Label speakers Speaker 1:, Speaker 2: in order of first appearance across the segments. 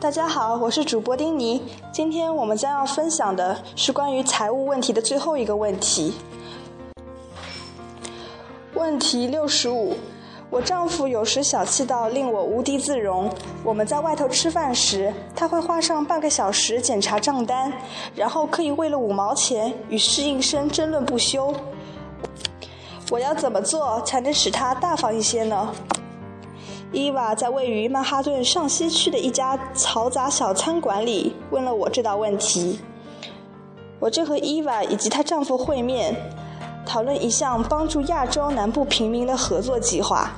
Speaker 1: 大家好，我是主播丁尼。今天我们将要分享的是关于财务问题的最后一个问题。问题六十五：我丈夫有时小气到令我无地自容。我们在外头吃饭时，他会花上半个小时检查账单，然后可以为了五毛钱与侍应生争论不休。我要怎么做才能使他大方一些呢？伊娃在位于曼哈顿上西区的一家嘈杂小餐馆里问了我这道问题。我正和伊娃以及她丈夫会面，讨论一项帮助亚洲南部平民的合作计划。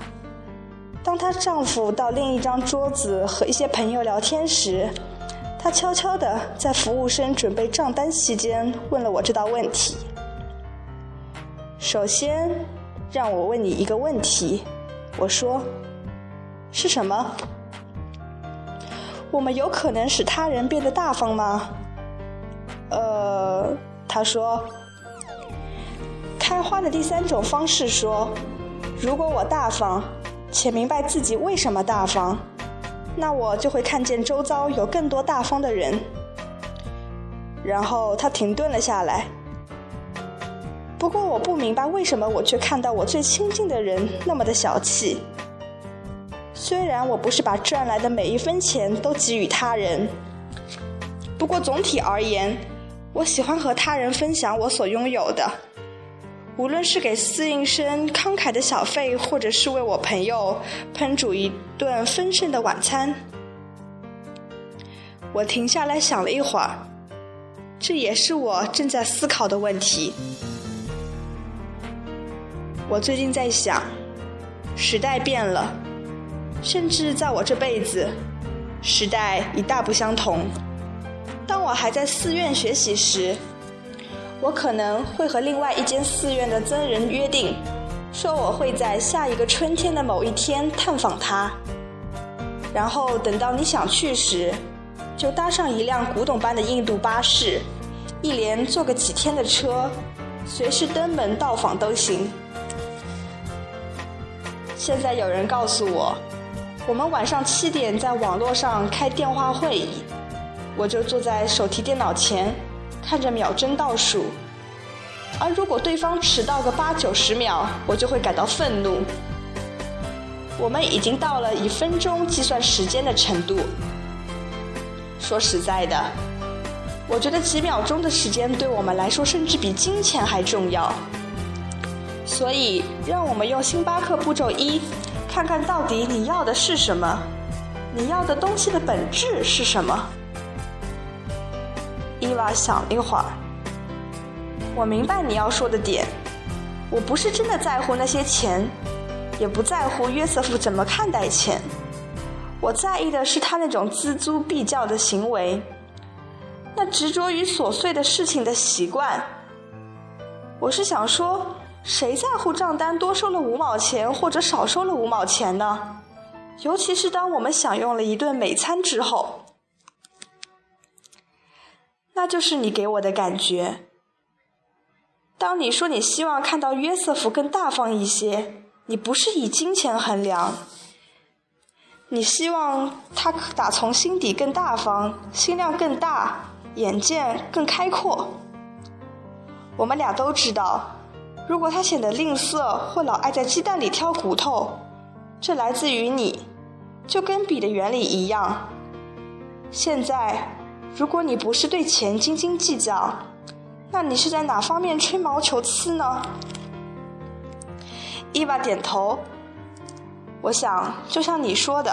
Speaker 1: 当她丈夫到另一张桌子和一些朋友聊天时，她悄悄地在服务生准备账单期间问了我这道问题。首先，让我问你一个问题，我说，是什么？我们有可能使他人变得大方吗？呃，他说，开花的第三种方式说，如果我大方，且明白自己为什么大方，那我就会看见周遭有更多大方的人。然后他停顿了下来。不过我不明白为什么我却看到我最亲近的人那么的小气。虽然我不是把赚来的每一分钱都给予他人，不过总体而言，我喜欢和他人分享我所拥有的，无论是给侍应生慷慨的小费，或者是为我朋友烹煮一顿丰盛的晚餐。我停下来想了一会儿，这也是我正在思考的问题。我最近在想，时代变了，甚至在我这辈子，时代已大不相同。当我还在寺院学习时，我可能会和另外一间寺院的僧人约定，说我会在下一个春天的某一天探访他。然后等到你想去时，就搭上一辆古董般的印度巴士，一连坐个几天的车，随时登门到访都行。现在有人告诉我，我们晚上七点在网络上开电话会议，我就坐在手提电脑前，看着秒针倒数。而如果对方迟到个八九十秒，我就会感到愤怒。我们已经到了以分钟计算时间的程度。说实在的，我觉得几秒钟的时间对我们来说，甚至比金钱还重要。所以，让我们用星巴克步骤一，看看到底你要的是什么，你要的东西的本质是什么。伊娃想了一会儿，我明白你要说的点，我不是真的在乎那些钱，也不在乎约瑟夫怎么看待钱，我在意的是他那种锱铢必较的行为，那执着于琐碎的事情的习惯。我是想说。谁在乎账单多收了五毛钱或者少收了五毛钱呢？尤其是当我们享用了一顿美餐之后，那就是你给我的感觉。当你说你希望看到约瑟夫更大方一些，你不是以金钱衡量，你希望他打从心底更大方，心量更大，眼界更开阔。我们俩都知道。如果他显得吝啬或老爱在鸡蛋里挑骨头，这来自于你，就跟笔的原理一样。现在，如果你不是对钱斤斤计较，那你是在哪方面吹毛求疵呢？伊娃点头。我想，就像你说的，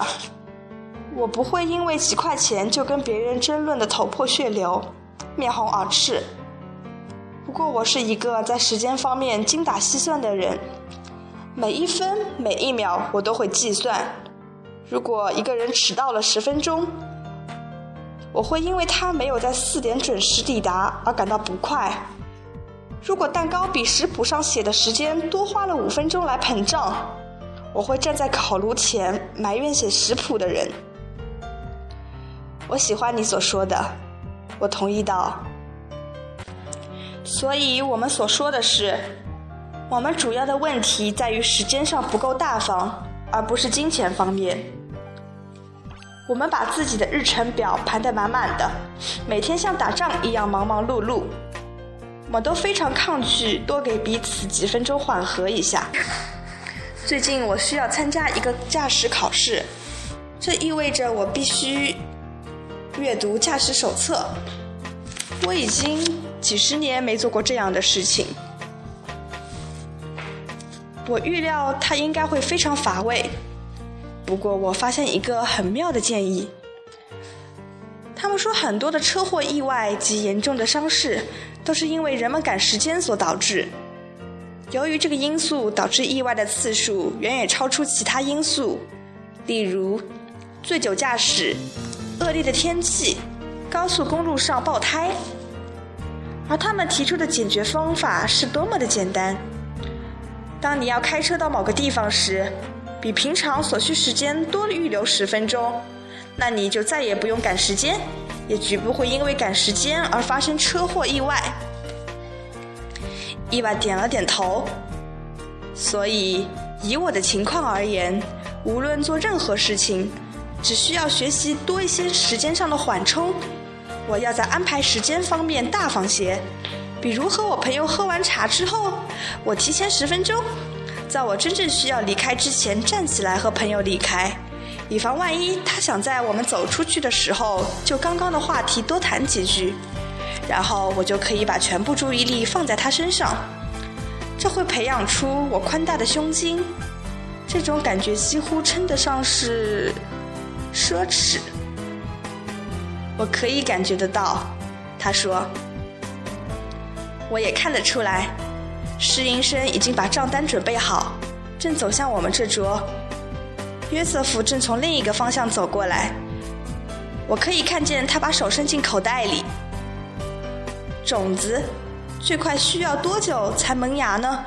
Speaker 1: 我不会因为几块钱就跟别人争论的头破血流，面红耳赤。不过我是一个在时间方面精打细算的人，每一分每一秒我都会计算。如果一个人迟到了十分钟，我会因为他没有在四点准时抵达而感到不快。如果蛋糕比食谱上写的时间多花了五分钟来膨胀，我会站在烤炉前埋怨写食谱的人。我喜欢你所说的，我同意道。所以我们所说的是，我们主要的问题在于时间上不够大方，而不是金钱方面。我们把自己的日程表排得满满的，每天像打仗一样忙忙碌碌。我们都非常抗拒多给彼此几分钟缓和一下。最近我需要参加一个驾驶考试，这意味着我必须阅读驾驶手册。我已经几十年没做过这样的事情。我预料它应该会非常乏味。不过我发现一个很妙的建议。他们说很多的车祸意外及严重的伤势都是因为人们赶时间所导致。由于这个因素导致意外的次数远远超出其他因素，例如醉酒驾驶、恶劣的天气、高速公路上爆胎。而他们提出的解决方法是多么的简单。当你要开车到某个地方时，比平常所需时间多预留十分钟，那你就再也不用赶时间，也绝不会因为赶时间而发生车祸意外。伊娃点了点头。所以，以我的情况而言，无论做任何事情，只需要学习多一些时间上的缓冲。我要在安排时间方面大方些，比如和我朋友喝完茶之后，我提前十分钟。在我真正需要离开之前，站起来和朋友离开，以防万一他想在我们走出去的时候就刚刚的话题多谈几句，然后我就可以把全部注意力放在他身上。这会培养出我宽大的胸襟，这种感觉几乎称得上是奢侈。我可以感觉得到，他说，我也看得出来。侍应生已经把账单准备好，正走向我们这桌。约瑟夫正从另一个方向走过来，我可以看见他把手伸进口袋里。种子，最快需要多久才萌芽呢？